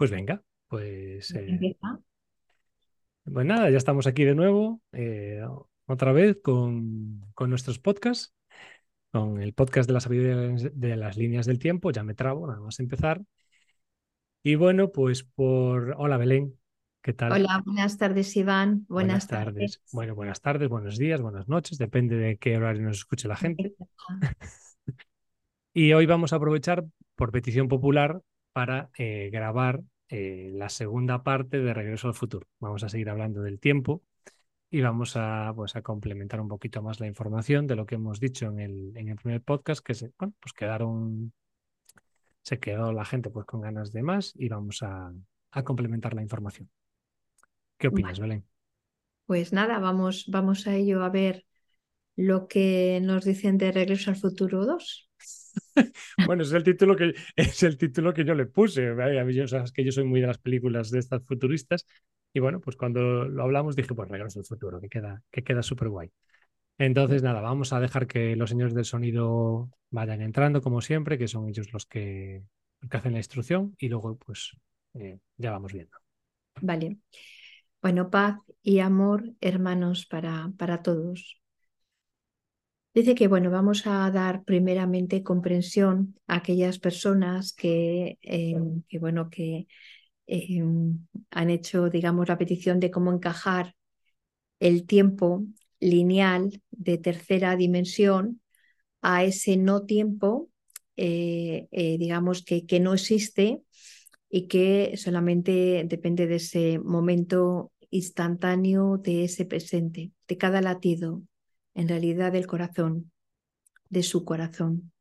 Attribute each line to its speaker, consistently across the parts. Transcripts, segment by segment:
Speaker 1: Pues venga, pues, eh,
Speaker 2: Empieza.
Speaker 1: pues nada, ya estamos aquí de nuevo, eh, otra vez con, con nuestros podcasts, con el podcast de la sabiduría de las líneas del tiempo, ya me trabo, nada más empezar. Y bueno, pues por... Hola Belén, ¿qué tal?
Speaker 2: Hola, buenas tardes, Iván.
Speaker 1: Buenas
Speaker 2: Buenas
Speaker 1: tardes.
Speaker 2: tardes.
Speaker 1: Bueno, buenas tardes, buenos días, buenas noches, depende de qué horario nos escuche la gente. Y hoy vamos a aprovechar, por petición popular, para eh, grabar eh, la segunda parte de Regreso al Futuro. Vamos a seguir hablando del tiempo y vamos a, pues, a complementar un poquito más la información de lo que hemos dicho en el, en el primer podcast, que se, bueno, pues quedaron, se quedó la gente pues, con ganas de más y vamos a, a complementar la información. ¿Qué opinas,
Speaker 2: Vale.
Speaker 1: Belén?
Speaker 2: Pues nada, vamos, vamos a ello a ver lo que nos dicen de Regreso al Futuro 2.
Speaker 1: Bueno, es el título que es el título que yo le puse. ¿vale? Yo, sabes que yo soy muy de las películas de estas futuristas. Y bueno, pues cuando lo hablamos dije, pues regreso al futuro, que queda, que queda súper guay. Entonces, nada, vamos a dejar que los señores del sonido vayan entrando, como siempre, que son ellos los que, que hacen la instrucción, y luego, pues, eh, ya vamos viendo.
Speaker 2: Vale. Bueno, paz y amor, hermanos, para, para todos. Dice que, bueno, vamos a dar primeramente comprensión a aquellas personas que, eh, que bueno, que eh, han hecho, digamos, la petición de cómo encajar el tiempo lineal de tercera dimensión a ese no tiempo, eh, eh, digamos, que, que no existe y que solamente depende de ese momento instantáneo, de ese presente, de cada latido, en realidad del corazón, de su corazón,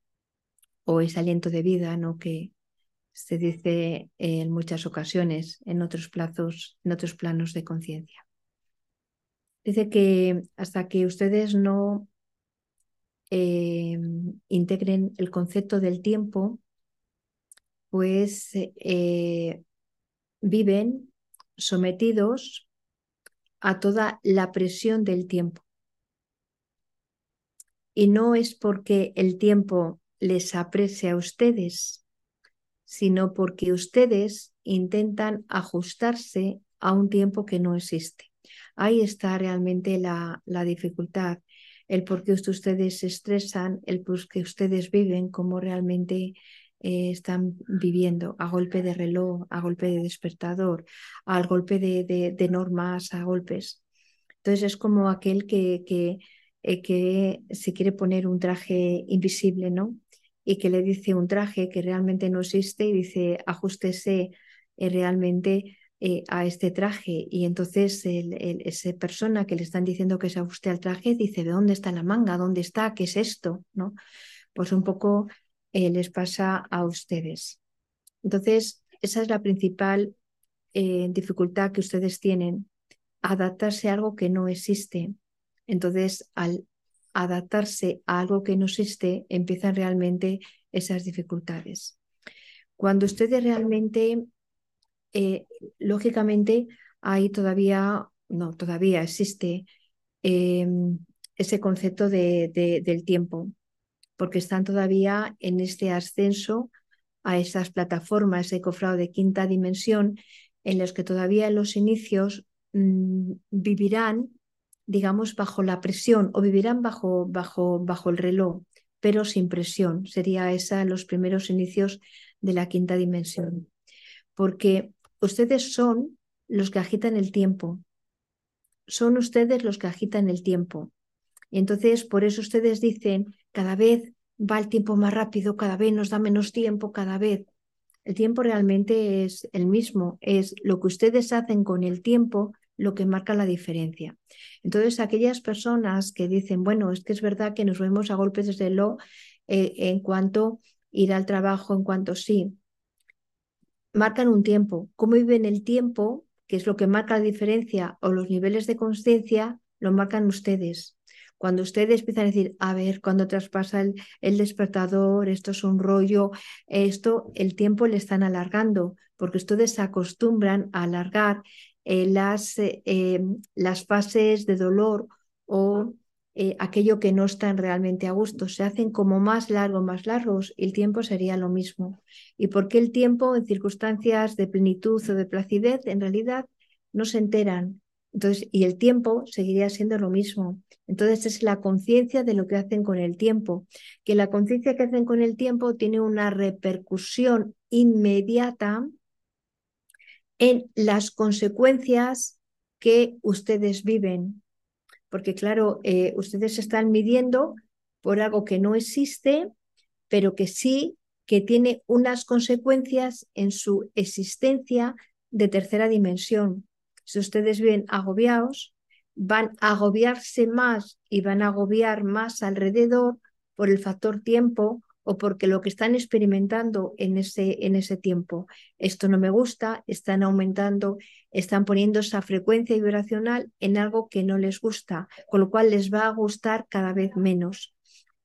Speaker 2: o ese aliento de vida, ¿no? Que se dice en muchas ocasiones en otros plazos, en otros planos de conciencia. Dice que hasta que ustedes no eh, integren el concepto del tiempo, pues eh, viven sometidos a toda la presión del tiempo. Y no es porque el tiempo les aprecie a ustedes, sino porque ustedes intentan ajustarse a un tiempo que no existe. Ahí está realmente la, la dificultad, el por qué ustedes se estresan, el por qué ustedes viven como realmente eh, están viviendo, a golpe de reloj, a golpe de despertador, al golpe de, de, de normas, a golpes. Entonces es como aquel que, que, eh, que se quiere poner un traje invisible, ¿no? Y que le dice un traje que realmente no existe y dice, ajustese eh, realmente eh, a este traje. Y entonces el, esa persona que le están diciendo que se ajuste al traje dice, ¿de dónde está la manga? ¿Dónde está? ¿Qué es esto? ¿No? Pues un poco les pasa a ustedes. Entonces, esa es la principal dificultad que ustedes tienen, adaptarse a algo que no existe. Entonces, al adaptarse a algo que no existe, empiezan realmente esas dificultades. Cuando ustedes realmente, eh, lógicamente, ahí todavía, no, todavía existe eh, ese concepto de, de, del tiempo, porque están todavía en este ascenso a esas plataformas, ese cofrado de quinta dimensión, en los que todavía en los inicios mmm, vivirán digamos, bajo la presión o vivirán bajo, bajo, bajo el reloj, pero sin presión. Sería esa los primeros inicios de la quinta dimensión. Porque ustedes son los que agitan el tiempo. Son ustedes los que agitan el tiempo. Y entonces, por eso ustedes dicen, cada vez va el tiempo más rápido, cada vez nos da menos tiempo, cada vez. El tiempo realmente es el mismo, es lo que ustedes hacen con el tiempo lo que marca la diferencia. Entonces, aquellas personas que dicen, bueno, es que es verdad que nos vemos a golpes desde lo eh, en cuanto ir al trabajo, en cuanto sí, marcan un tiempo. ¿Cómo viven el tiempo? Que es lo que marca la diferencia, o los niveles de conciencia, lo marcan ustedes. Cuando ustedes empiezan a decir, a ver, cuando traspasa el, el, despertador, esto es un rollo, esto, el tiempo le están alargando, porque ustedes se acostumbran a alargar eh, las, eh, las, fases de dolor o eh, aquello que no están realmente a gusto, se hacen como más largos, más largos, y el tiempo sería lo mismo. ¿Y por qué el tiempo en circunstancias de plenitud o de placidez en realidad no se enteran? Entonces, y el tiempo seguiría siendo lo mismo. Entonces es la conciencia de lo que hacen con el tiempo, que la conciencia que hacen con el tiempo tiene una repercusión inmediata en las consecuencias que ustedes viven. Porque claro, eh, ustedes están midiendo por algo que no existe, pero que sí que tiene unas consecuencias en su existencia de tercera dimensión. Si ustedes viven agobiados, van a agobiarse más y van a agobiar más alrededor por el factor tiempo o porque lo que están experimentando en ese, en ese tiempo, esto no me gusta, están aumentando, están poniendo esa frecuencia vibracional en algo que no les gusta, con lo cual les va a gustar cada vez menos.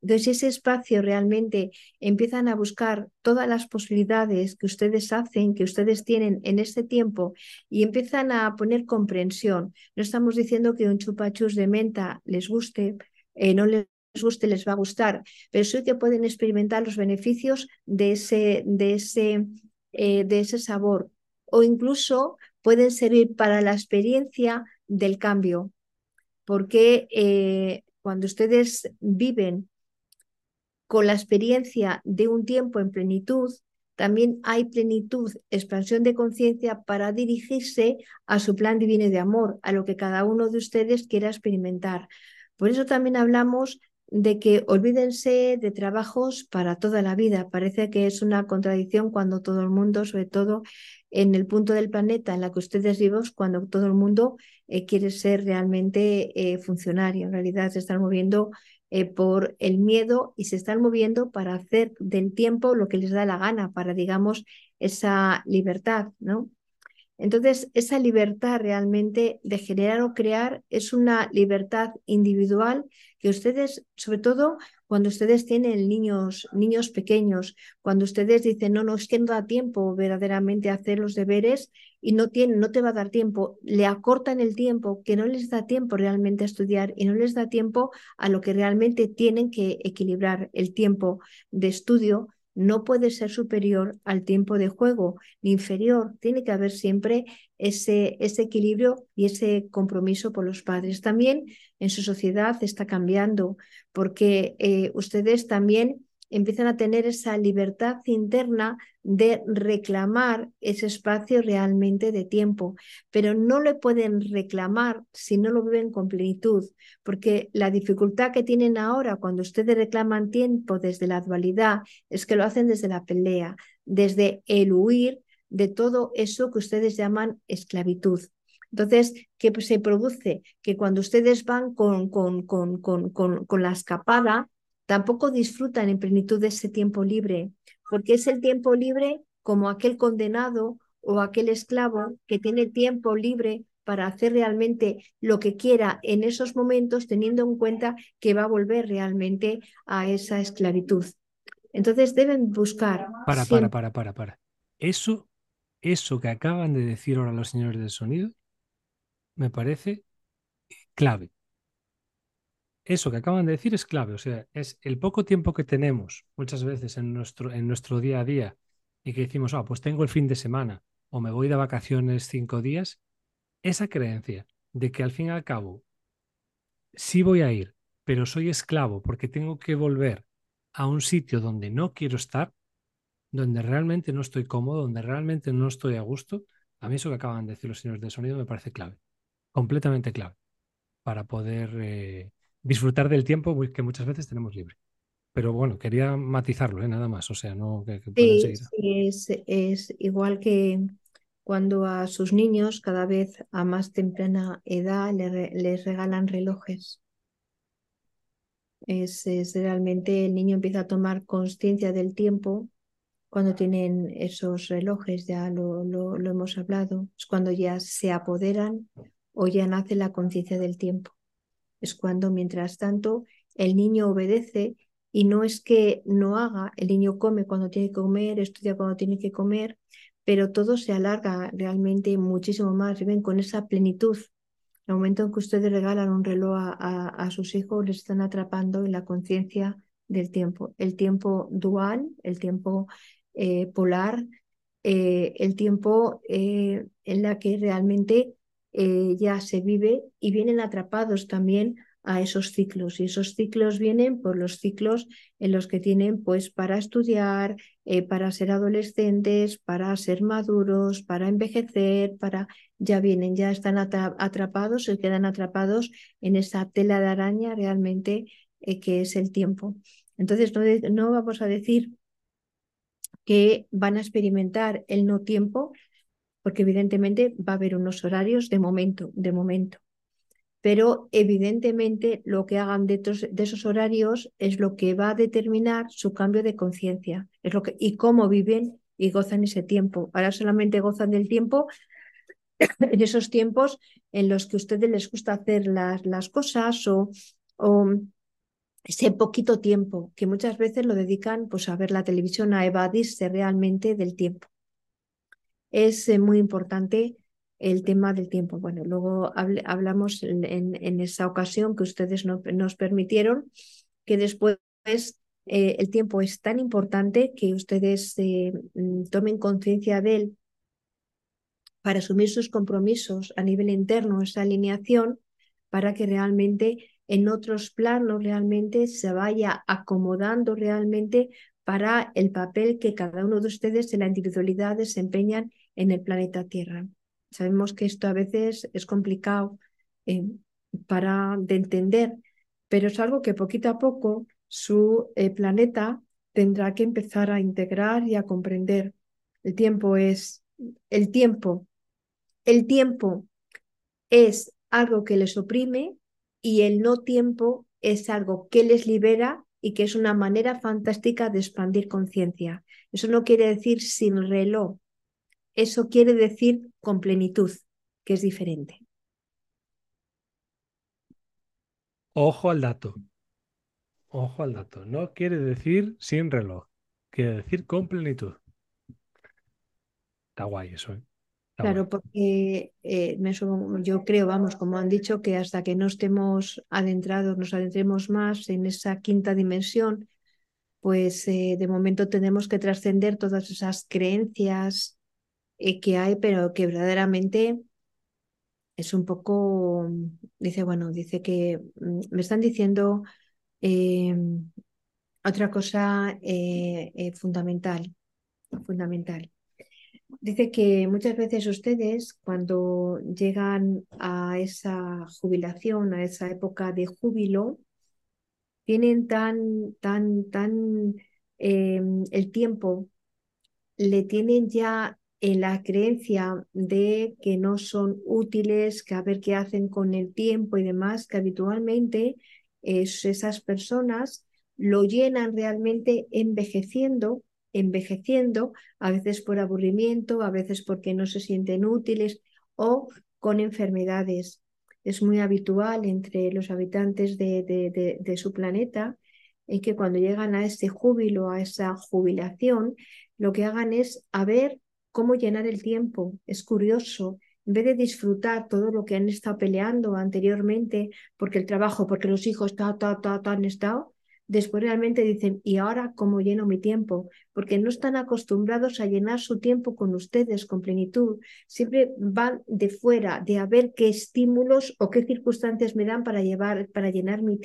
Speaker 2: Entonces, ese espacio realmente empiezan a buscar todas las posibilidades que ustedes hacen, que ustedes tienen en este tiempo y empiezan a poner comprensión. No estamos diciendo que un chupachus de menta les guste, eh, no les guste, les va a gustar, pero sí que pueden experimentar los beneficios de ese, de ese, eh, de ese sabor o incluso pueden servir para la experiencia del cambio, porque eh, cuando ustedes viven con la experiencia de un tiempo en plenitud, también hay plenitud, expansión de conciencia para dirigirse a su plan divino de amor, a lo que cada uno de ustedes quiera experimentar. Por eso también hablamos de que olvídense de trabajos para toda la vida. Parece que es una contradicción cuando todo el mundo, sobre todo en el punto del planeta en la que ustedes viven, cuando todo el mundo eh, quiere ser realmente eh, funcionario. En realidad se están moviendo eh, por el miedo y se están moviendo para hacer del tiempo lo que les da la gana, para, digamos, esa libertad, ¿no? Entonces, esa libertad realmente de generar o crear es una libertad individual que ustedes, sobre todo cuando ustedes tienen niños, niños pequeños, cuando ustedes dicen, no, no, es que no da tiempo verdaderamente a hacer los deberes y no, tiene, no te va a dar tiempo, le acortan el tiempo, que no les da tiempo realmente a estudiar y no les da tiempo a lo que realmente tienen que equilibrar el tiempo de estudio no puede ser superior al tiempo de juego, ni inferior. Tiene que haber siempre ese, ese, equilibrio y ese compromiso por los padres. También en su sociedad está cambiando, porque eh, ustedes también empiezan a tener esa libertad interna de reclamar ese espacio realmente de tiempo, pero no le pueden reclamar si no lo viven con plenitud, porque la dificultad que tienen ahora cuando ustedes reclaman tiempo desde la dualidad es que lo hacen desde la pelea, desde el huir de todo eso que ustedes llaman esclavitud. Entonces, ¿qué se produce? Que cuando ustedes van con, con, con, con, con la escapada, tampoco disfrutan en plenitud de ese tiempo libre, porque es el tiempo libre como aquel condenado o aquel esclavo que tiene tiempo libre para hacer realmente lo que quiera en esos momentos, teniendo en cuenta que va a volver realmente a esa esclavitud. Entonces deben buscar.
Speaker 1: Para, para, para, para, para. Eso, eso que acaban de decir ahora los señores del sonido, me parece clave eso que acaban de decir es clave, o sea, es el poco tiempo que tenemos muchas veces en nuestro, en nuestro día a día y que decimos, ah, pues tengo el fin de semana o me voy de vacaciones cinco días, esa creencia de que al fin y al cabo sí voy a ir, pero soy esclavo porque tengo que volver a un sitio donde no quiero estar, donde realmente no estoy cómodo, donde realmente no estoy a gusto, a mí eso que acaban de decir los señores de sonido me parece clave, completamente clave, para poder... Eh, disfrutar del tiempo que muchas veces tenemos libre. Pero bueno, quería matizarlo, ¿eh? nada más, o sea, no que,
Speaker 2: sí, es, es igual que cuando a sus niños cada vez a más temprana edad les regalan relojes. Es, es, realmente el niño empieza a tomar conciencia del tiempo cuando tienen esos relojes, ya lo, lo, lo, hemos hablado, es cuando ya se apoderan o ya nace la conciencia del tiempo es cuando, mientras tanto, el niño obedece y no es que no haga, el niño come cuando tiene que comer, estudia cuando tiene que comer, pero todo se alarga realmente muchísimo más, viven con esa plenitud, el momento en que ustedes regalan un reloj a, sus hijos, les están atrapando en la conciencia del tiempo. El tiempo dual, el tiempo eh, polar, eh, el tiempo eh, en la que realmente ya se vive y vienen atrapados también a esos ciclos. Y esos ciclos vienen por los ciclos en los que tienen pues para estudiar, eh, para ser adolescentes, para ser maduros, para envejecer, para ya vienen, ya están atrapados, se quedan atrapados en esa tela de araña realmente eh, que es el tiempo. Entonces no, no vamos a decir que van a experimentar el no tiempo, porque evidentemente va a haber unos horarios de momento, de momento pero evidentemente lo que hagan de, esos horarios es lo que va a determinar su cambio de conciencia y cómo viven y gozan ese tiempo. Ahora solamente gozan del tiempo en esos tiempos en los que a ustedes les gusta hacer las, las cosas o, o, ese poquito tiempo que muchas veces lo dedican pues, a ver la televisión, a evadirse realmente del tiempo. Es eh, muy importante el tema del tiempo. Bueno, luego hablamos en, esa ocasión que ustedes nos permitieron que después eh, el tiempo es tan importante que ustedes eh, mm, tomen conciencia de él para asumir sus compromisos a nivel interno, esa alineación, para que realmente en otros planos realmente se vaya acomodando realmente para el papel que cada uno de ustedes en la individualidad desempeñan en el planeta Tierra. Sabemos que esto a veces es complicado eh, para de entender, pero es algo que poquito a poco su eh, planeta tendrá que empezar a integrar y a comprender. El tiempo es el tiempo. El tiempo es algo que les oprime y el no tiempo es algo que les libera y que es una manera fantástica de expandir conciencia. Eso no quiere decir sin reloj, eso quiere decir con plenitud, que es diferente.
Speaker 1: Ojo al dato. Ojo al dato. No quiere decir sin reloj. Quiere decir con plenitud. Está guay eso, ¿eh?
Speaker 2: claro, porque eh, yo creo, vamos, como han dicho, que hasta que no estemos adentrados, nos adentremos más en esa quinta dimensión, pues eh, de momento tenemos que trascender todas esas creencias, eh, que hay, pero que verdaderamente es un poco, dice, bueno, dice que mm, me están diciendo em, otra cosa eh, eh, fundamental, fundamental. Dice que muchas veces ustedes cuando llegan a esa jubilación, a esa época de júbilo, tienen tan, tan, tan em, el tiempo, le tienen ya en la creencia de que no son útiles, que a ver qué hacen con el tiempo y demás, que habitualmente esas personas lo llenan realmente envejeciendo, envejeciendo, a veces por aburrimiento, a veces porque no se sienten útiles o con enfermedades. Es muy habitual entre los habitantes de, su planeta en que cuando llegan a ese júbilo, a esa jubilación, lo que hagan es a ver cómo llenar el tiempo. Es curioso, en vez de disfrutar todo lo que han estado peleando anteriormente, porque el trabajo, porque los hijos, ta, ta, ta, ta, han estado, después realmente dicen, ¿y ahora cómo lleno mi tiempo? Porque no están acostumbrados a llenar su tiempo con ustedes, con plenitud. Siempre van de fuera, de a ver qué estímulos o qué circunstancias me dan para, llevar, para llenar mi,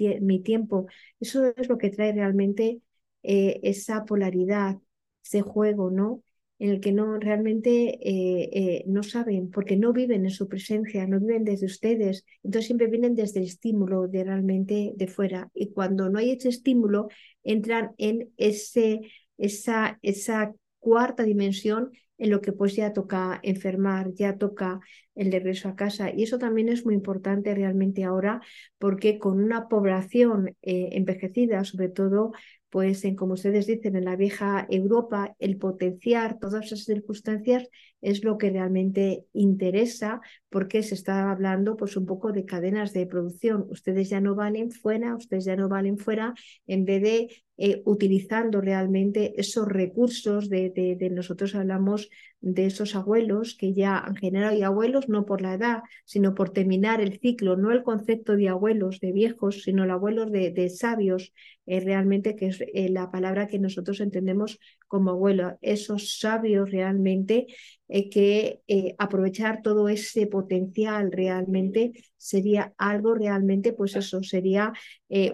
Speaker 2: tiempo. Eso es lo que trae realmente eh, esa polaridad, ese juego, ¿no? En el que no realmente eh, eh, no saben, porque no viven en su presencia, no viven desde ustedes, entonces siempre vienen desde el estímulo de realmente de fuera. Y cuando no hay ese estímulo, entran en ese, esa, esa cuarta dimensión en lo que pues ya toca enfermar, ya toca el regreso a casa. Y eso también es muy importante realmente ahora, porque con una población eh, envejecida, sobre todo pues en, como ustedes dicen, en la vieja Europa, el potenciar todas esas circunstancias es lo que realmente interesa porque se está hablando pues un poco de cadenas de producción. Ustedes ya no valen fuera, ustedes ya no valen fuera en vez de eh, utilizando realmente esos recursos de, de, nosotros hablamos de esos abuelos que ya han generado y abuelos no por la edad, sino por terminar el ciclo, no el concepto de abuelos, de viejos, sino el abuelos de, sabios, eh, realmente que es eh, la palabra que nosotros entendemos como abuelo, esos sabios realmente que aprovechar todo ese potencial realmente sería algo realmente, pues eso, sería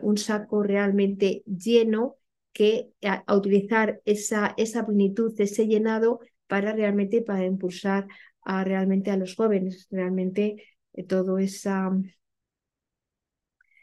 Speaker 2: un saco realmente lleno que a, utilizar esa, esa plenitud, ese llenado para realmente para impulsar a, realmente a los jóvenes, realmente eh, todo esa,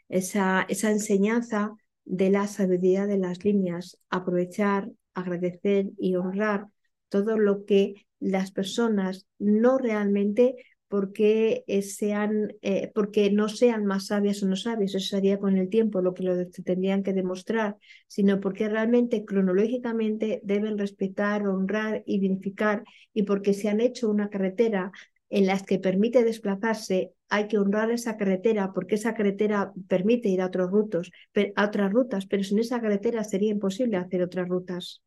Speaker 2: esa, esa enseñanza de la sabiduría de las líneas, aprovechar, agradecer y honrar todo lo que las personas no realmente porque, eh, sean, eh, porque no sean más sabias o no sabias, eso sería con el tiempo lo que lo tendrían que demostrar, sino porque realmente cronológicamente deben respetar, honrar y dignificar y porque se han hecho una carretera en la que permite desplazarse, hay que honrar esa carretera porque esa carretera permite ir a, otros rutos, a otras rutas, pero sin esa carretera sería imposible hacer otras rutas.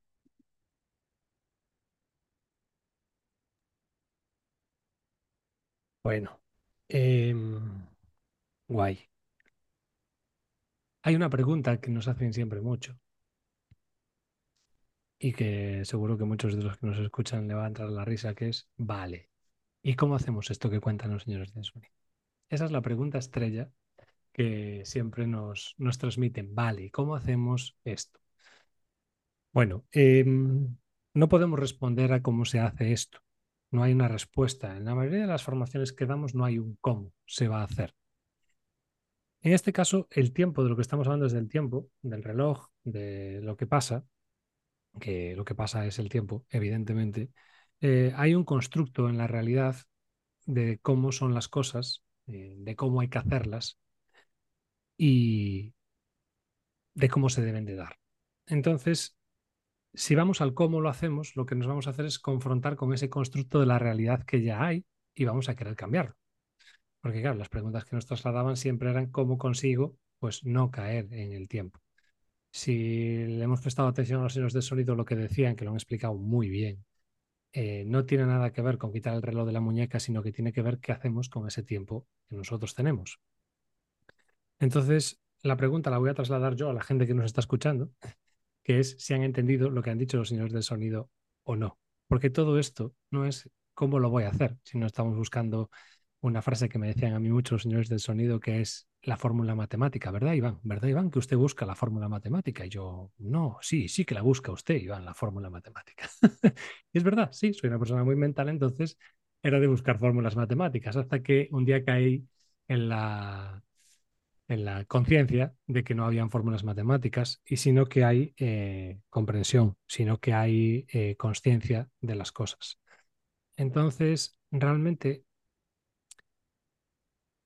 Speaker 1: Bueno, em, guay. Hay una pregunta que nos hacen siempre mucho y que seguro que muchos de los que nos escuchan le va a entrar la risa, que es, vale, ¿y cómo hacemos esto que cuentan los señores de Sony? Esa es la pregunta estrella que siempre nos, nos transmiten, vale, ¿y cómo hacemos esto? Bueno, em, no podemos responder a cómo se hace esto, no hay una respuesta. En la mayoría de las formaciones que damos no hay un cómo se va a hacer. En este caso, el tiempo, de lo que estamos hablando es del tiempo, del reloj, de lo que pasa, que lo que pasa es el tiempo, evidentemente. Eh, hay un constructo en la realidad de cómo son las cosas, eh, de cómo hay que hacerlas y de cómo se deben de dar. Entonces, si vamos al cómo lo hacemos, lo que nos vamos a hacer es confrontar con ese constructo de la realidad que ya hay y vamos a querer cambiarlo. Porque claro, las preguntas que nos trasladaban siempre eran cómo consigo pues no caer en el tiempo. Si le hemos prestado atención a los signos de sonido, lo que decían, que lo han explicado muy bien, eh, no tiene nada que ver con quitar el reloj de la muñeca, sino que tiene que ver qué hacemos con ese tiempo que nosotros tenemos. Entonces, la pregunta la voy a trasladar yo a la gente que nos está escuchando que es si han entendido lo que han dicho los señores del sonido o no. Porque todo esto no es cómo lo voy a hacer, sino estamos buscando una frase que me decían a mí muchos los señores del sonido, que es la fórmula matemática, ¿verdad, Iván? ¿Verdad, Iván, que usted busca la fórmula matemática? Y yo, no, sí, sí que la busca usted, Iván, la fórmula matemática. y es verdad, sí, soy una persona muy mental, entonces era de buscar fórmulas matemáticas, hasta que un día caí en la en la conciencia de que no habían fórmulas matemáticas y sino que hay eh, comprensión, sino que hay eh, conciencia de las cosas. Entonces, realmente,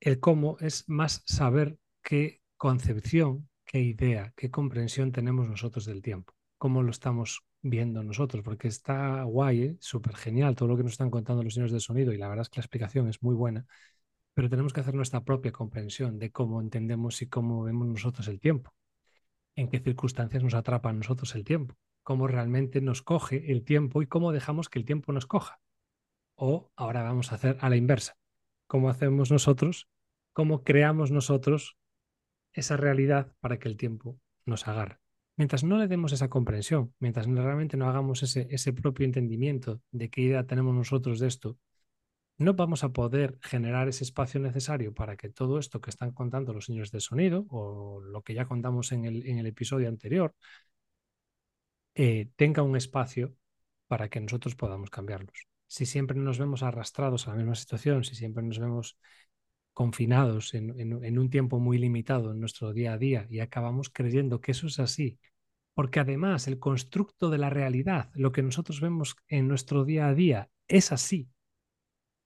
Speaker 1: el cómo es más saber qué concepción, qué idea, qué comprensión tenemos nosotros del tiempo, cómo lo estamos viendo nosotros, porque está guay, ¿eh? súper genial todo lo que nos están contando los señores de sonido y la verdad es que la explicación es muy buena pero tenemos que hacer nuestra propia comprensión de cómo entendemos y cómo vemos nosotros el tiempo, en qué circunstancias nos atrapa a nosotros el tiempo, cómo realmente nos coge el tiempo y cómo dejamos que el tiempo nos coja. O ahora vamos a hacer a la inversa, cómo hacemos nosotros, cómo creamos nosotros esa realidad para que el tiempo nos agarre. Mientras no le demos esa comprensión, mientras realmente no hagamos ese, propio entendimiento de qué idea tenemos nosotros de esto no vamos a poder generar ese espacio necesario para que todo esto que están contando los señores de sonido o lo que ya contamos en el, en el episodio anterior eh, tenga un espacio para que nosotros podamos cambiarlos. Si siempre nos vemos arrastrados a la misma situación, si siempre nos vemos confinados en un tiempo muy limitado en nuestro día a día y acabamos creyendo que eso es así, porque además el constructo de la realidad, lo que nosotros vemos en nuestro día a día, es así,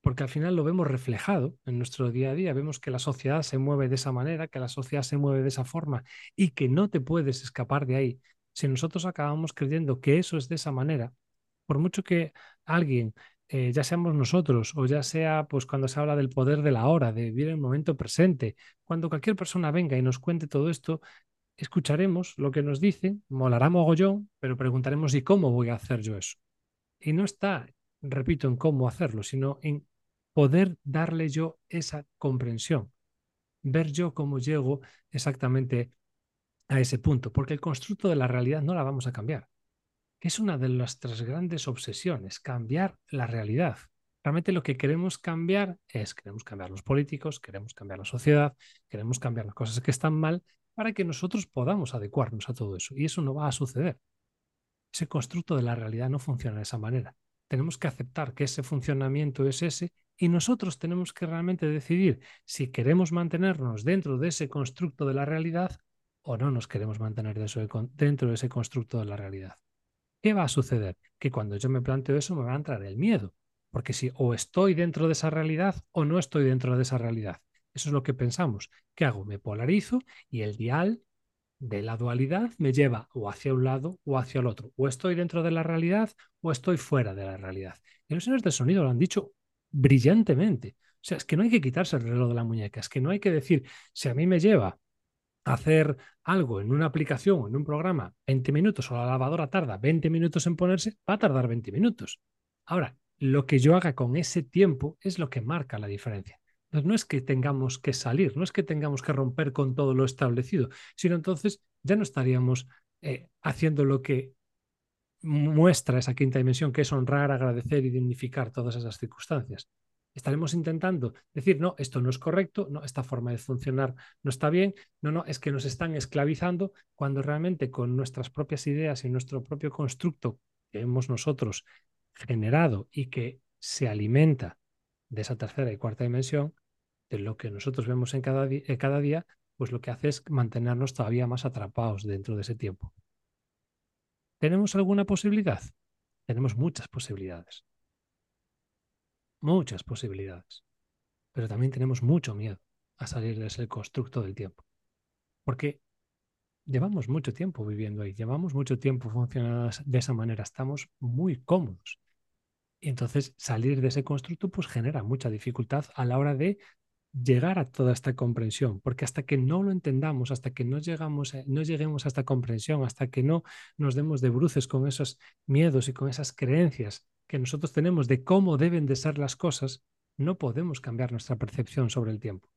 Speaker 1: porque al final lo vemos reflejado en nuestro día a día, vemos que la sociedad se mueve de esa manera, que la sociedad se mueve de esa forma y que no te puedes escapar de ahí. Si nosotros acabamos creyendo que eso es de esa manera, por mucho que alguien eh, ya seamos nosotros o ya sea pues cuando se habla del poder de la hora, de vivir el momento presente, cuando cualquier persona venga y nos cuente todo esto, escucharemos lo que nos dice, molará mogollón, pero preguntaremos ¿y cómo voy a hacer yo eso? Y no está, repito, en cómo hacerlo, sino en poder darle yo esa comprensión, ver yo cómo llego exactamente a ese punto, porque el constructo de la realidad no la vamos a cambiar es una de nuestras grandes obsesiones, cambiar la realidad. Realmente lo que queremos cambiar es, queremos cambiar los políticos, queremos cambiar la sociedad, queremos cambiar las cosas que están mal para que nosotros podamos adecuarnos a todo eso. Y eso no va a suceder. Ese constructo de la realidad no funciona de esa manera. Tenemos que aceptar que ese funcionamiento es ese y nosotros tenemos que realmente decidir si queremos mantenernos dentro de ese constructo de la realidad o no nos queremos mantener dentro de ese constructo de la realidad. ¿Qué va a suceder? Que cuando yo me planteo eso me va a entrar el miedo, porque si o estoy dentro de esa realidad o no estoy dentro de esa realidad. Eso es lo que pensamos. ¿Qué hago? Me polarizo y el dial de la dualidad me lleva o hacia un lado o hacia el otro. O estoy dentro de la realidad o estoy fuera de la realidad. Y los señores del sonido lo han dicho brillantemente. O sea, es que no hay que quitarse el reloj de la muñeca, es que no hay que decir, si a mí me lleva hacer algo en una aplicación o en un programa 20 minutos o la lavadora tarda 20 minutos en ponerse, va a tardar 20 minutos. Ahora, lo que yo haga con ese tiempo es lo que marca la diferencia. Entonces, no es que tengamos que salir, no es que tengamos que romper con todo lo establecido, sino entonces ya no estaríamos eh, haciendo lo que muestra esa quinta dimensión, que es honrar, agradecer y dignificar todas esas circunstancias estaremos intentando decir, no, esto no es correcto, no, esta forma de funcionar no está bien, no, no, es que nos están esclavizando cuando realmente con nuestras propias ideas y nuestro propio constructo que hemos nosotros generado y que se alimenta de esa tercera y cuarta dimensión, de lo que nosotros vemos en cada, en cada día, pues lo que hace es mantenernos todavía más atrapados dentro de ese tiempo. ¿Tenemos alguna posibilidad? Tenemos muchas posibilidades muchas posibilidades, pero también tenemos mucho miedo a salir de ese constructo del tiempo, porque llevamos mucho tiempo viviendo ahí, llevamos mucho tiempo funcionando de esa manera, estamos muy cómodos. Y entonces salir de ese constructo pues genera mucha dificultad a la hora de llegar a toda esta comprensión, porque hasta que no lo entendamos, hasta que no, llegamos, no lleguemos a esta comprensión, hasta que no nos demos de bruces con esos miedos y con esas creencias que nosotros tenemos de cómo deben de ser las cosas, no podemos cambiar nuestra percepción sobre el tiempo,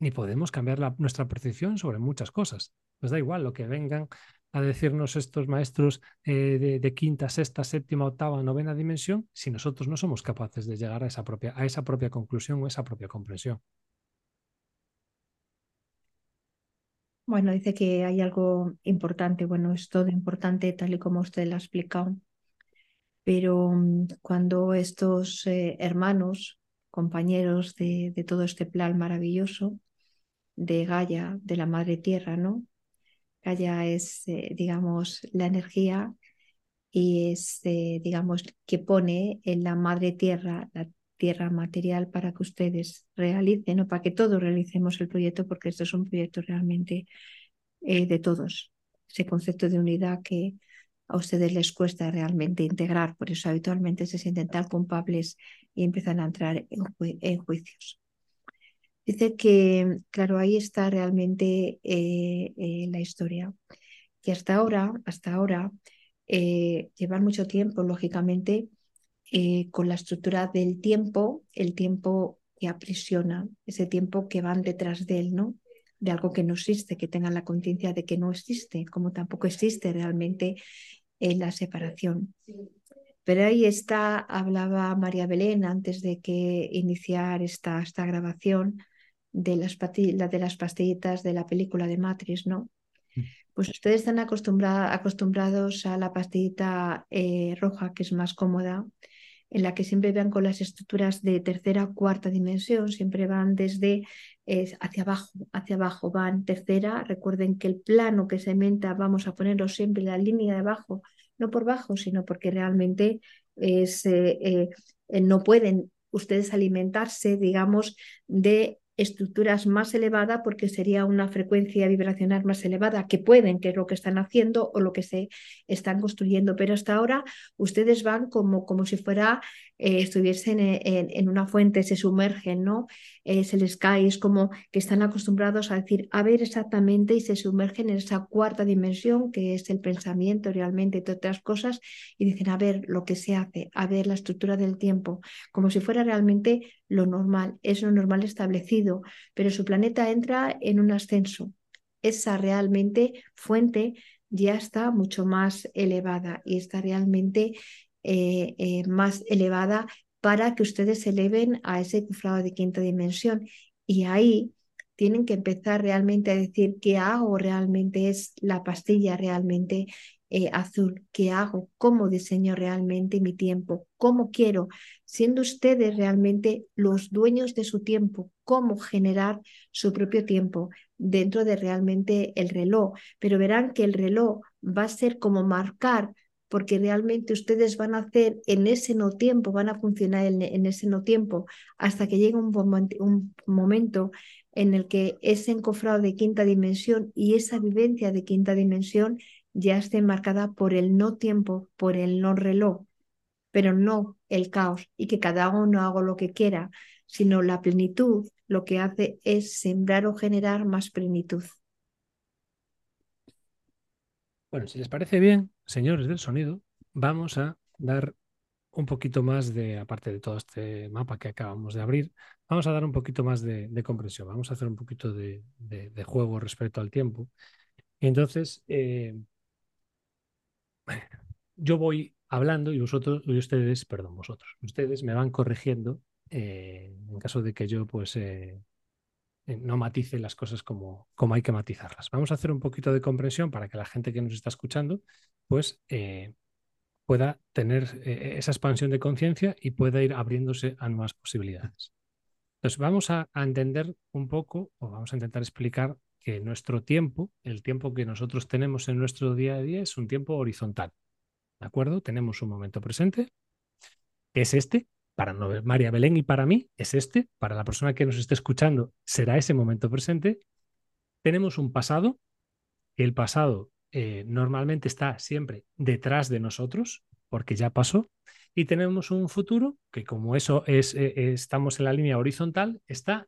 Speaker 1: ni podemos cambiar nuestra percepción sobre muchas cosas. Pues da igual lo que vengan a decirnos estos maestros eh, de, quinta, sexta, séptima, octava, novena dimensión, si nosotros no somos capaces de llegar a esa propia, a esa propia conclusión o esa propia comprensión.
Speaker 2: Bueno, dice que hay algo importante, bueno, es todo importante tal y como usted lo ha explicado, pero mm, cuando estos eh, hermanos, compañeros de, todo este plan maravilloso de Gaia, de la Madre Tierra, ¿no? Gaia es, eh, digamos, la energía y es, eh, digamos, que pone en la Madre Tierra, la tierra material para que ustedes realicen o para que todos realicemos el proyecto, porque esto es un proyecto realmente de todos. Ese concepto de unidad que, a ustedes les cuesta realmente integrar, por eso habitualmente se sienten tan culpables y empiezan a entrar en, juicios. Dice que, claro, ahí está realmente eh, eh, la historia, que hasta ahora, hasta ahora, eh, llevan mucho tiempo, lógicamente, con la estructura del tiempo, el tiempo que aprisiona, ese tiempo que van detrás de él, ¿no? de algo que no existe, que tengan la conciencia de que no existe, como tampoco existe realmente en la separación. Pero ahí está, hablaba María Belén antes de que iniciar esta, esta grabación de las, de las pastillitas de la película de Matrix, ¿no? Mm. Pues ustedes están acostumbrados a la pastillita eh, roja, que es más cómoda, en la que siempre van con las estructuras de tercera o cuarta dimensión, siempre van desde hacia abajo, hacia abajo, van tercera. Recuerden que el plano que se menta vamos a ponerlo siempre en la línea de abajo, no por bajo, sino porque realmente es, eh, eh, no pueden ustedes alimentarse, digamos, de estructuras más elevadas porque sería una frecuencia vibracional más elevada que pueden, que es lo que están haciendo o lo que se están construyendo. Pero hasta ahora ustedes van como, como si fuera eh, estuviesen en, una fuente, se sumergen, ¿no? Eh, se les cae, es como que están acostumbrados a decir, a ver exactamente y se sumergen en esa cuarta dimensión que es el pensamiento realmente, entre otras cosas, y dicen, a ver lo que se hace, a ver la estructura del tiempo, como si fuera realmente lo normal, es lo normal establecido, pero su planeta entra en un ascenso. Esa realmente fuente ya está mucho más elevada y está realmente eh, eh, más elevada para que ustedes se eleven a ese cifrado de quinta dimensión. Y ahí tienen que empezar realmente a decir qué hago realmente es la pastilla realmente eh, azul, qué hago, cómo diseño realmente mi tiempo, cómo quiero, siendo ustedes realmente los dueños de su tiempo, cómo generar su propio tiempo dentro de realmente el reloj. Pero verán que el reloj va a ser como marcar porque realmente ustedes van a hacer en ese no tiempo, van a funcionar en, ese no tiempo hasta que llegue un, un, momento en el que ese encofrado de quinta dimensión y esa vivencia de quinta dimensión ya esté marcada por el no tiempo, por el no reloj, pero no el caos y que cada uno haga lo que quiera, sino la plenitud lo que hace es sembrar o generar más plenitud.
Speaker 1: Bueno, si les parece bien, señores del sonido, vamos a dar un poquito más de, aparte de todo este mapa que acabamos de abrir, vamos a dar un poquito más de, comprensión, vamos a hacer un poquito de, juego respecto al tiempo. entonces, eh, yo voy hablando y vosotros, y ustedes, perdón, vosotros, ustedes me van corrigiendo eh, en caso de que yo pues eh, eh, no matice las cosas como, como hay que matizarlas. Vamos a hacer un poquito de comprensión para que la gente que nos está escuchando pues pueda tener esa expansión de conciencia y pueda ir abriéndose a nuevas posibilidades. Entonces vamos a, entender un poco o vamos a intentar explicar que nuestro tiempo, el tiempo que nosotros tenemos en nuestro día a día es un tiempo horizontal. ¿De acuerdo? Tenemos un momento presente, que es este, para María Belén y para mí es este, para la persona que nos esté escuchando será ese momento presente. Tenemos un pasado, que el pasado eh, normalmente está siempre detrás de nosotros, porque ya pasó, y tenemos un futuro que como eso es, eh, estamos en la línea horizontal, está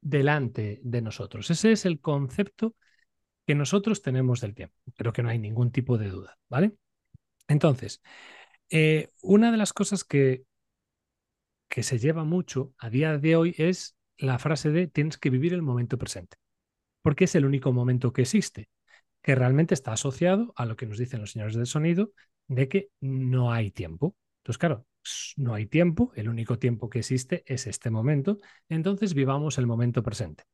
Speaker 1: delante de nosotros. Ese es el concepto que nosotros tenemos del tiempo. Creo que no hay ningún tipo de duda, ¿vale? Entonces, una de las cosas que que se lleva mucho a día de hoy es la frase de tienes que vivir el momento presente, porque es el único momento que existe, que realmente está asociado a lo que nos dicen los señores del sonido de que no hay tiempo. Entonces, claro, no hay tiempo, el único tiempo que existe es este momento, entonces vivamos el momento presente.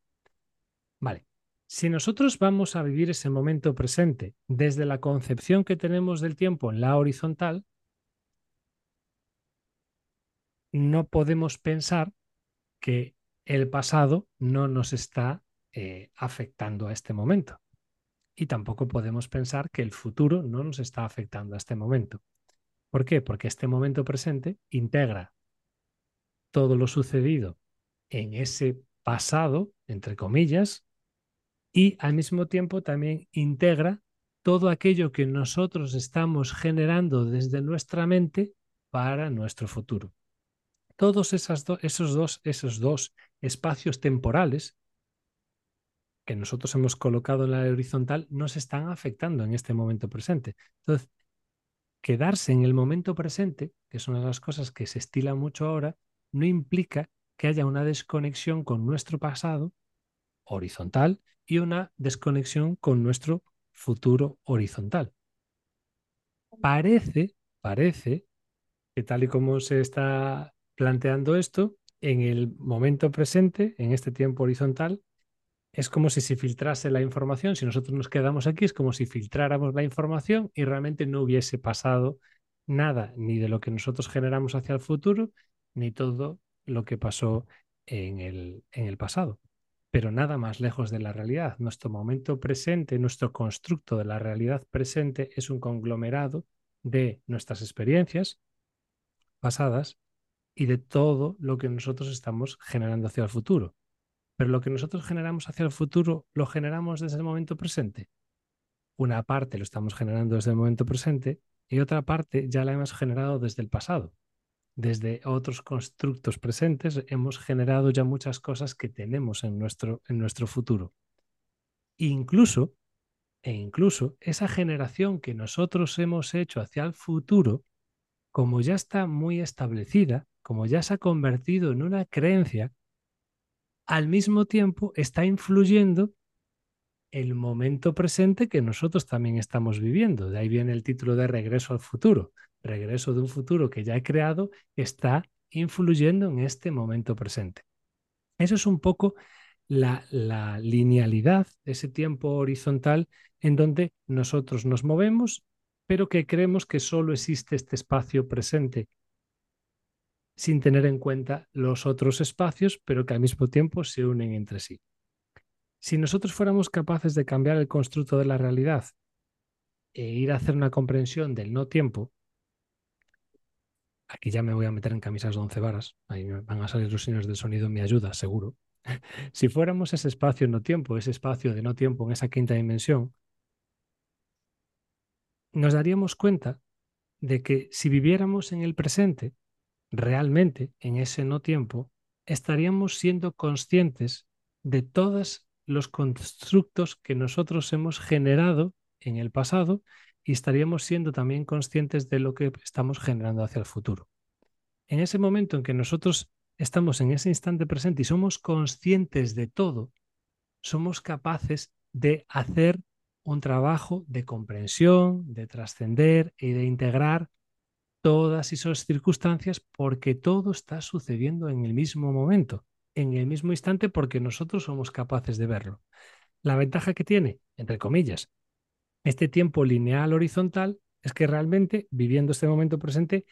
Speaker 1: Vale, si nosotros vamos a vivir ese momento presente desde la concepción que tenemos del tiempo en la horizontal, no podemos pensar que el pasado no nos está eh, afectando a este momento. Y tampoco podemos pensar que el futuro no nos está afectando a este momento. ¿Por qué? Porque este momento presente integra todo lo sucedido en ese pasado, entre comillas, y al mismo tiempo también integra todo aquello que nosotros estamos generando desde nuestra mente para nuestro futuro todos esos, dos, esos dos espacios temporales que nosotros hemos colocado en la horizontal nos están afectando en este momento presente. Entonces, quedarse en el momento presente, que es una de las cosas que se estila mucho ahora, no implica que haya una desconexión con nuestro pasado horizontal y una desconexión con nuestro futuro horizontal. Parece, parece que tal y como se está planteando esto en el momento presente, en este tiempo horizontal, es como si se filtrase la información. Si nosotros nos quedamos aquí, es como si filtráramos la información y realmente no hubiese pasado nada, ni de lo que nosotros generamos hacia el futuro, ni todo lo que pasó en el, en el pasado. Pero nada más lejos de la realidad. Nuestro momento presente, nuestro constructo de la realidad presente es un conglomerado de nuestras experiencias pasadas y de todo lo que nosotros estamos generando hacia el futuro. Pero lo que nosotros generamos hacia el futuro lo generamos desde el momento presente. Una parte lo estamos generando desde el momento presente y otra parte ya la hemos generado desde el pasado. Desde otros constructos presentes, hemos generado ya muchas cosas que tenemos en nuestro, en nuestro futuro. Incluso, e incluso esa generación que nosotros hemos hecho hacia el futuro, como ya está muy establecida, como ya se ha convertido en una creencia, al mismo tiempo está influyendo el momento presente que nosotros también estamos viviendo. De ahí viene el título de Regreso al futuro. Regreso de un futuro que ya he creado está influyendo en este momento presente. Eso es un poco la, la linealidad, ese tiempo horizontal en donde nosotros nos movemos, pero que creemos que solo existe este espacio presente sin tener en cuenta los otros espacios, pero que al mismo tiempo se unen entre sí. Si nosotros fuéramos capaces de cambiar el constructo de la realidad e ir a hacer una comprensión del no tiempo, aquí ya me voy a meter en camisas de once varas, ahí van a salir los señores del sonido en mi ayuda, seguro. si fuéramos ese espacio no tiempo, ese espacio de no tiempo en esa quinta dimensión, nos daríamos cuenta de que si viviéramos en el presente, realmente en ese no tiempo, estaríamos siendo conscientes de todos los constructos que nosotros hemos generado en el pasado y estaríamos siendo también conscientes de lo que estamos generando hacia el futuro. En ese momento en que nosotros estamos en ese instante presente y somos conscientes de todo, somos capaces de hacer un trabajo de comprensión, de trascender y de integrar todas esas circunstancias porque todo está sucediendo en el mismo momento, en el mismo instante porque nosotros somos capaces de verlo. La ventaja que tiene, entre comillas, este tiempo lineal horizontal es que realmente, viviendo este momento presente,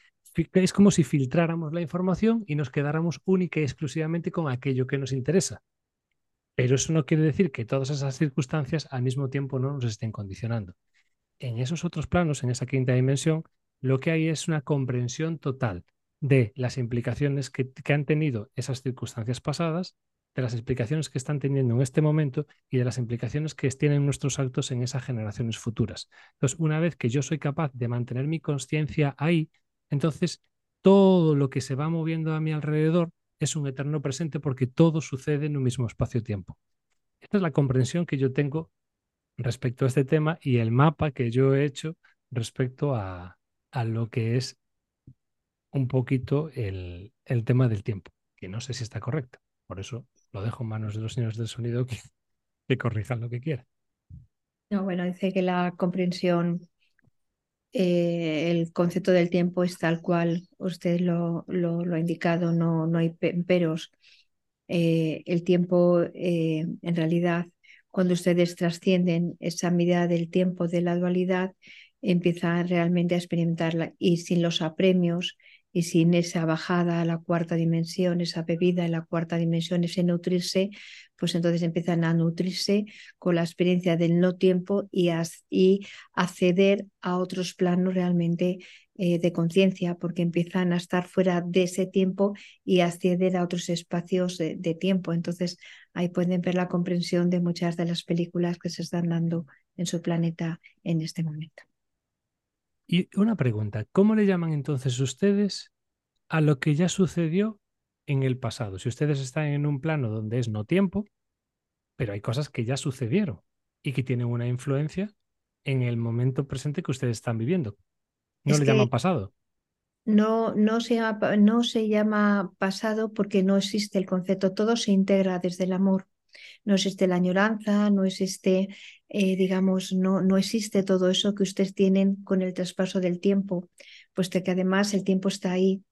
Speaker 1: es como si filtráramos la información y nos quedáramos única y exclusivamente con aquello que nos interesa. Pero eso no quiere decir que todas esas circunstancias al mismo tiempo no nos estén condicionando. En esos otros planos, en esa quinta dimensión, lo que hay es una comprensión total de las implicaciones que, han tenido esas circunstancias pasadas, de las implicaciones que están teniendo en este momento y de las implicaciones que tienen nuestros actos en esas generaciones futuras. Entonces, una vez que yo soy capaz de mantener mi conciencia ahí, entonces todo lo que se va moviendo a mi alrededor es un eterno presente porque todo sucede en un mismo espacio-tiempo. Esta es la comprensión que yo tengo respecto a este tema y el mapa que yo he hecho respecto a, a lo que es un poquito el, el, tema del tiempo, que no sé si está correcto. Por eso lo dejo en manos de los señores del sonido que, corrijan lo que quieran.
Speaker 2: No, bueno, dice que la comprensión, eh, el concepto del tiempo es tal cual usted lo, ha indicado, no, no hay peros. Eh, el tiempo, eh, en realidad, cuando ustedes trascienden esa medida del tiempo de la dualidad, empieza realmente a experimentarla y sin los apremios y sin esa bajada a la cuarta dimensión, esa bebida en la cuarta dimensión, ese nutrirse, pues entonces empiezan a nutrirse con la experiencia del no tiempo y, acceder a otros planos realmente eh, de conciencia, porque empiezan a estar fuera de ese tiempo y acceder a otros espacios de tiempo. Entonces ahí pueden ver la comprensión de muchas de las películas que se están dando en su planeta en este momento.
Speaker 1: Y una pregunta, ¿cómo le llaman entonces ustedes a lo que ya sucedió en el pasado? Si ustedes están en un plano donde es no tiempo, pero hay cosas que ya sucedieron y que tienen una influencia en el momento presente que ustedes están viviendo. ¿No le llaman pasado?
Speaker 2: No, no, se llama, no se llama pasado porque no existe el concepto, todo se integra desde el amor. No existe la añoranza, no existe, eh, digamos, no, no existe todo eso que ustedes tienen con el traspaso del tiempo, puesto que además el tiempo está ahí.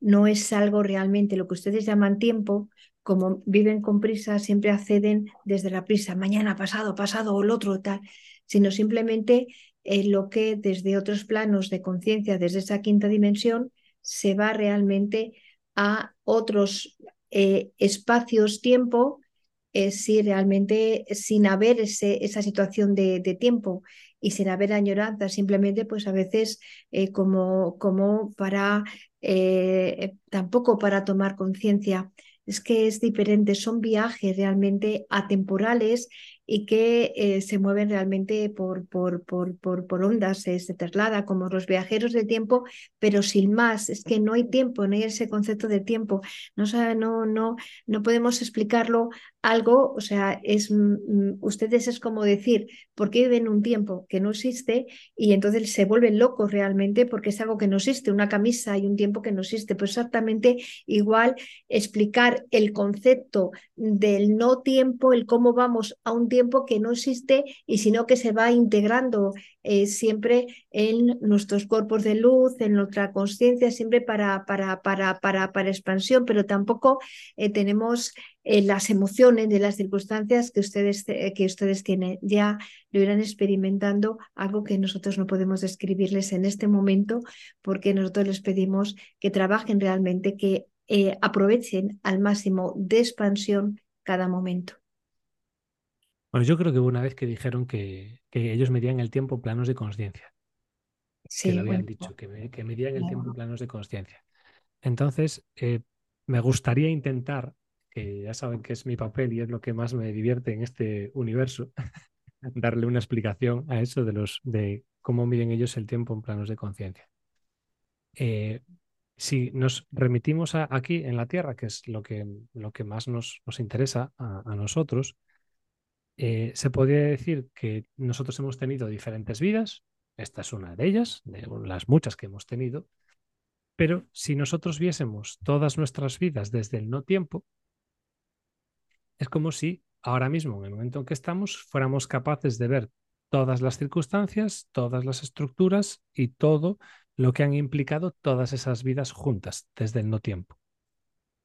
Speaker 2: No es algo realmente lo que ustedes llaman tiempo, como viven con prisa, siempre acceden desde la prisa, mañana, pasado, pasado o el otro, tal, sino simplemente eh, lo que desde otros planos de conciencia, desde esa quinta dimensión, se va realmente a otros eh, espacios, es si realmente sin haber ese, esa situación de, tiempo y sin haber añoranza, simplemente pues a veces eh, como, como para, eh, tampoco para tomar conciencia, es que es diferente, son viajes realmente atemporales y que eh, se mueven realmente por, por, por, por, por ondas, se, traslada como los viajeros del tiempo, pero sin más, es que no hay tiempo, no hay ese concepto de tiempo, no, no, no, no podemos explicarlo algo, o sea, es, mm, mm, ustedes es como decir, ¿por qué viven un tiempo que no existe? Y entonces se vuelven locos realmente porque es algo que no existe, una camisa y un tiempo que no existe, pues exactamente igual explicar el concepto del no tiempo, el cómo vamos a un tiempo que no existe y sino que se va integrando eh, siempre en nuestros cuerpos de luz, en nuestra conciencia, siempre para, para, para, para, para expansión, pero tampoco eh, tenemos eh, las emociones de las circunstancias que ustedes, que ustedes tienen. Ya lo irán experimentando, algo que nosotros no podemos describirles en este momento, porque nosotros les pedimos que trabajen realmente, que aprovechen al máximo de expansión cada momento.
Speaker 1: Bueno, yo creo que hubo una vez que dijeron que, ellos medían el tiempo en planos de conciencia. Sí, que lo habían dicho, que, medían el tiempo en planos de conciencia. Entonces, eh, me gustaría intentar, que ya saben que es mi papel y es lo que más me divierte en este universo, darle una explicación a eso de, los, de cómo miden ellos el tiempo en planos de conciencia. Eh, si nos remitimos a, aquí en la Tierra, que es lo que, lo que más nos, nos interesa a, a nosotros, eh, se podría decir que nosotros hemos tenido diferentes vidas, esta es una de ellas, de las muchas que hemos tenido, pero si nosotros viésemos todas nuestras vidas desde el no tiempo, es como si ahora mismo, en el momento en que estamos, fuéramos capaces de ver todas las circunstancias, todas las estructuras y todo lo que han implicado todas esas vidas juntas desde el no tiempo.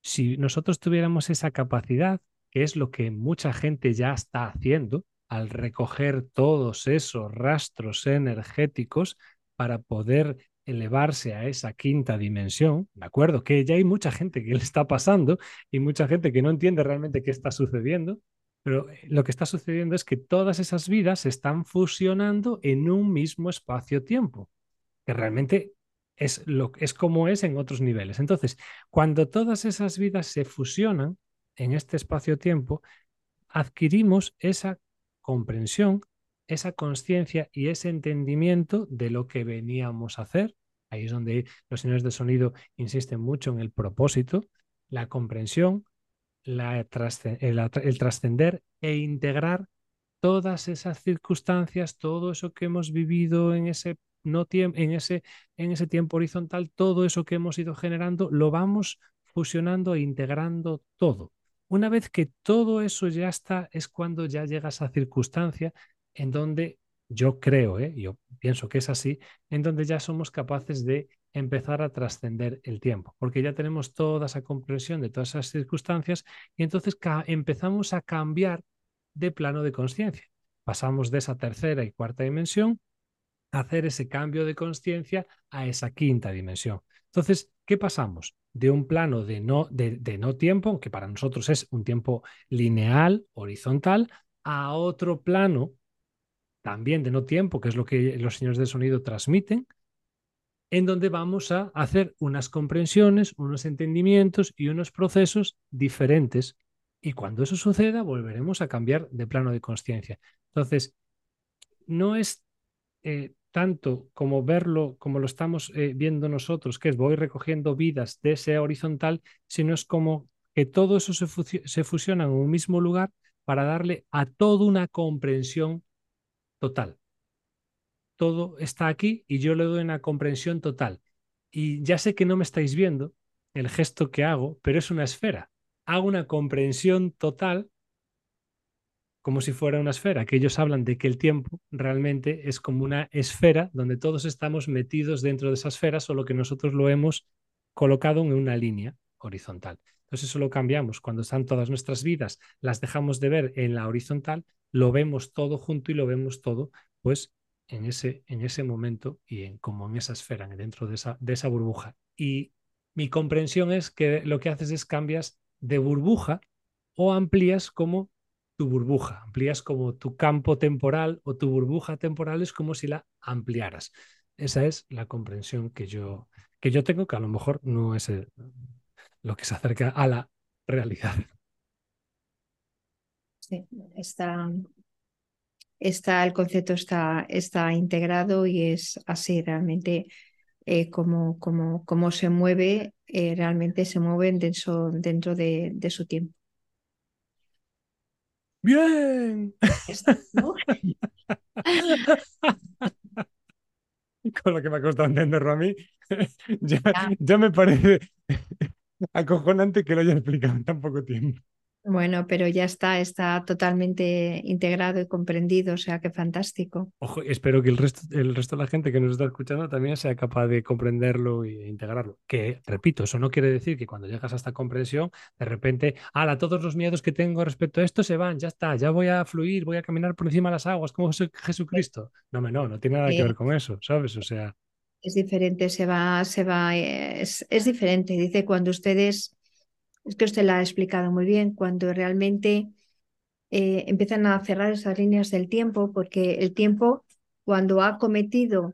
Speaker 1: Si nosotros tuviéramos esa capacidad, que es lo que mucha gente ya está haciendo al recoger todos esos rastros energéticos para poder elevarse a esa quinta dimensión, ¿de acuerdo? Que ya hay mucha gente que le está pasando y mucha gente que no entiende realmente qué está sucediendo, pero eh, lo que está sucediendo es que todas esas vidas se están fusionando en un mismo espacio-tiempo, que realmente es, lo, es como es en otros niveles. Entonces, cuando todas esas vidas se fusionan, en este espacio-tiempo, adquirimos esa comprensión, esa conciencia y ese entendimiento de lo que veníamos a hacer. Ahí es donde los señores de sonido insisten mucho en el propósito, la comprensión, la el trascender e integrar todas esas circunstancias, todo eso que hemos vivido en ese, no en ese, en ese tiempo horizontal, todo eso que hemos ido generando, lo vamos fusionando e integrando todo. Una vez que todo eso ya está, es cuando ya llega esa circunstancia en donde yo creo, ¿eh? yo pienso que es así, en donde ya somos capaces de empezar a trascender el tiempo, porque ya tenemos toda esa comprensión de todas esas circunstancias y entonces empezamos a cambiar de plano de conciencia. Pasamos de esa tercera y cuarta dimensión a hacer ese cambio de conciencia a esa quinta dimensión. Entonces, ¿qué pasamos? De un plano de no, de, no tiempo, que para nosotros es un tiempo lineal, horizontal, a otro plano también de no tiempo, que es lo que los señores del sonido transmiten, en donde vamos a hacer unas comprensiones, unos entendimientos y unos procesos diferentes. Y cuando eso suceda, volveremos a cambiar de plano de conciencia. Entonces, no es eh, tanto como verlo como lo estamos eh, viendo nosotros, que es voy recogiendo vidas de ese horizontal, sino es como que todo eso se, se fusiona en un mismo lugar para darle a toda una comprensión total. Todo está aquí y yo le doy una comprensión total. Y ya sé que no me estáis viendo el gesto que hago, pero es una esfera. Hago una comprensión total como si fuera una esfera, que ellos hablan de que el tiempo realmente es como una esfera donde todos estamos metidos dentro de esa esfera, solo que nosotros lo hemos colocado en una línea horizontal. Entonces eso lo cambiamos. Cuando están todas nuestras vidas, las dejamos de ver en la horizontal, lo vemos todo junto y lo vemos todo, pues en ese, en ese momento y en, como en esa esfera, dentro de esa, de esa burbuja. Y mi comprensión es que lo que haces es cambias de burbuja o amplías como tu burbuja, amplías como tu campo temporal o tu burbuja temporal es como si la ampliaras. Esa es la comprensión que yo, que yo tengo, que a lo mejor no es lo que se acerca a la realidad.
Speaker 2: Sí, está, está, el concepto está, está integrado y es así realmente eh, como, como, como, se mueve, eh, realmente se mueven dentro, dentro de, de su tiempo.
Speaker 1: Bien.
Speaker 2: ¿No?
Speaker 1: Con lo que me ha costado entenderlo a mí, ya, ya me parece acojonante que lo haya explicado en tan poco tiempo.
Speaker 2: Bueno, pero ya está, está totalmente integrado y comprendido, o sea que fantástico.
Speaker 1: Ojo, espero que el resto, el resto de la gente que nos está escuchando también sea capaz de comprenderlo e integrarlo. Que, repito, eso no quiere decir que cuando llegas a esta comprensión, de repente, ala, todos los miedos que tengo respecto a esto se van, ya está, ya voy a fluir, voy a caminar por encima de las aguas como Jesucristo. No, no, no tiene nada que ver con eso, ¿sabes? O sea.
Speaker 2: Es diferente, se va, se va, es, es diferente. Dice, cuando ustedes es que usted la ha explicado muy bien, cuando realmente eh, empiezan a cerrar esas líneas del tiempo, porque el tiempo, cuando ha cometido,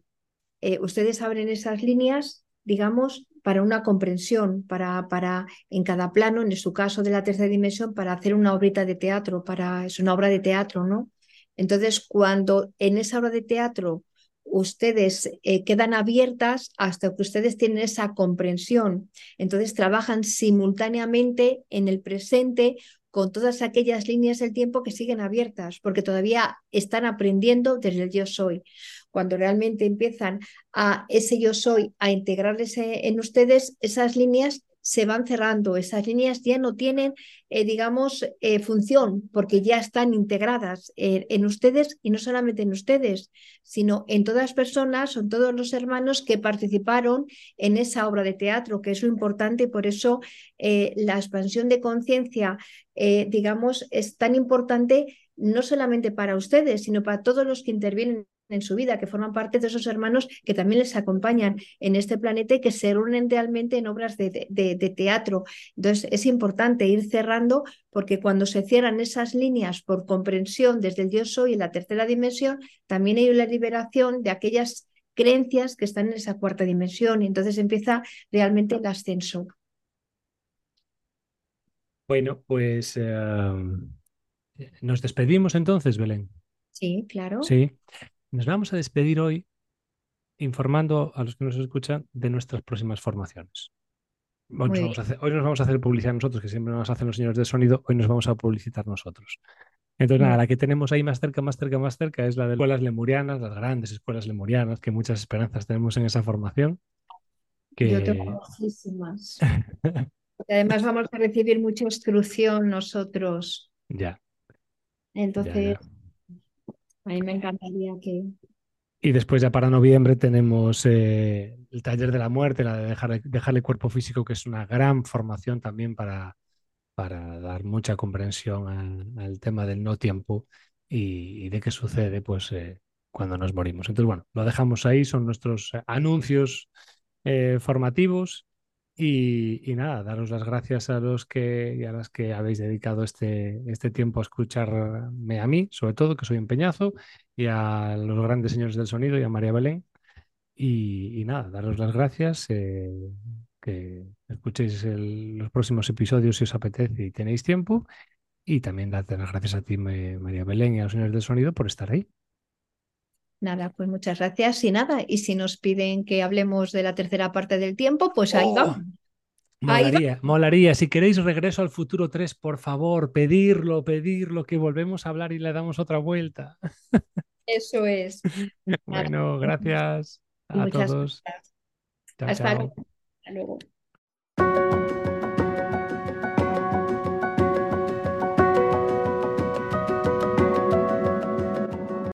Speaker 2: eh, ustedes abren esas líneas, digamos, para una comprensión, para, para en cada plano, en su caso de la tercera dimensión, para hacer una obrita de teatro, para, es una obra de teatro, ¿no? Entonces, cuando en esa obra de teatro ustedes eh, quedan abiertas hasta que ustedes tienen esa comprensión. Entonces trabajan simultáneamente en el presente con todas aquellas líneas del tiempo que siguen abiertas, porque todavía están aprendiendo desde el yo soy. Cuando realmente empiezan a ese yo soy a integrarles en ustedes, esas líneas se van cerrando, esas líneas ya no tienen, eh, digamos, eh, función, porque ya están integradas eh, en ustedes y no solamente en ustedes, sino en todas las personas, son todos los hermanos que participaron en esa obra de teatro, que es lo importante. Por eso la expansión de conciencia, digamos, es tan importante no solamente para ustedes, sino para todos los que intervienen en su vida, que forman parte de esos hermanos que también les acompañan en este planeta y que se reúnen realmente en obras de, de, teatro. Entonces, es importante ir cerrando porque cuando se cierran esas líneas por comprensión desde el yo soy en la tercera dimensión, también hay una liberación de aquellas creencias que están en esa cuarta dimensión y entonces empieza realmente el ascenso.
Speaker 1: Bueno, pues eh, nos despedimos entonces, Belén.
Speaker 2: Sí, claro.
Speaker 1: Sí. Nos vamos a despedir hoy informando a los que nos escuchan de nuestras próximas formaciones. Hoy nos, vamos a hacer, hoy nos, vamos a hacer, publicidad nosotros, que siempre nos hacen los señores de sonido, hoy nos vamos a publicitar nosotros. Entonces, nada, la que tenemos ahí más cerca, más cerca, más cerca es la de escuelas lemurianas, las grandes escuelas lemurianas, que muchas esperanzas tenemos en esa formación. Que...
Speaker 2: Yo tengo muchísimas. además vamos a recibir mucha instrucción nosotros.
Speaker 1: Ya.
Speaker 2: Entonces, a mí me encantaría que...
Speaker 1: Y después ya para noviembre tenemos eh, el taller de la muerte, la de dejar, dejarle cuerpo físico, que es una gran formación también para, para dar mucha comprensión al, tema del no tiempo y, de qué sucede pues, eh, cuando nos morimos. Entonces, bueno, lo dejamos ahí, son nuestros anuncios eh, formativos y, nada, daros las gracias a los que y a las que habéis dedicado este, este tiempo a escucharme a mí, sobre todo, que soy un peñazo, y a los grandes señores del sonido y a María Belén. Y, nada, daros las gracias, eh, que escuchéis los próximos episodios si os apetece y tenéis tiempo. Y también darte las gracias a ti, María Belén, y a los señores del sonido por estar ahí.
Speaker 2: Nada, pues muchas gracias y nada. Y si nos piden que hablemos de la tercera parte del tiempo, pues ahí oh, vamos.
Speaker 1: Molaría, molaría. Si queréis regreso al futuro 3, por favor, pedirlo, pedirlo, que volvemos a hablar y le damos otra vuelta.
Speaker 2: Eso es.
Speaker 1: bueno, gracias a todos.
Speaker 2: Hasta luego.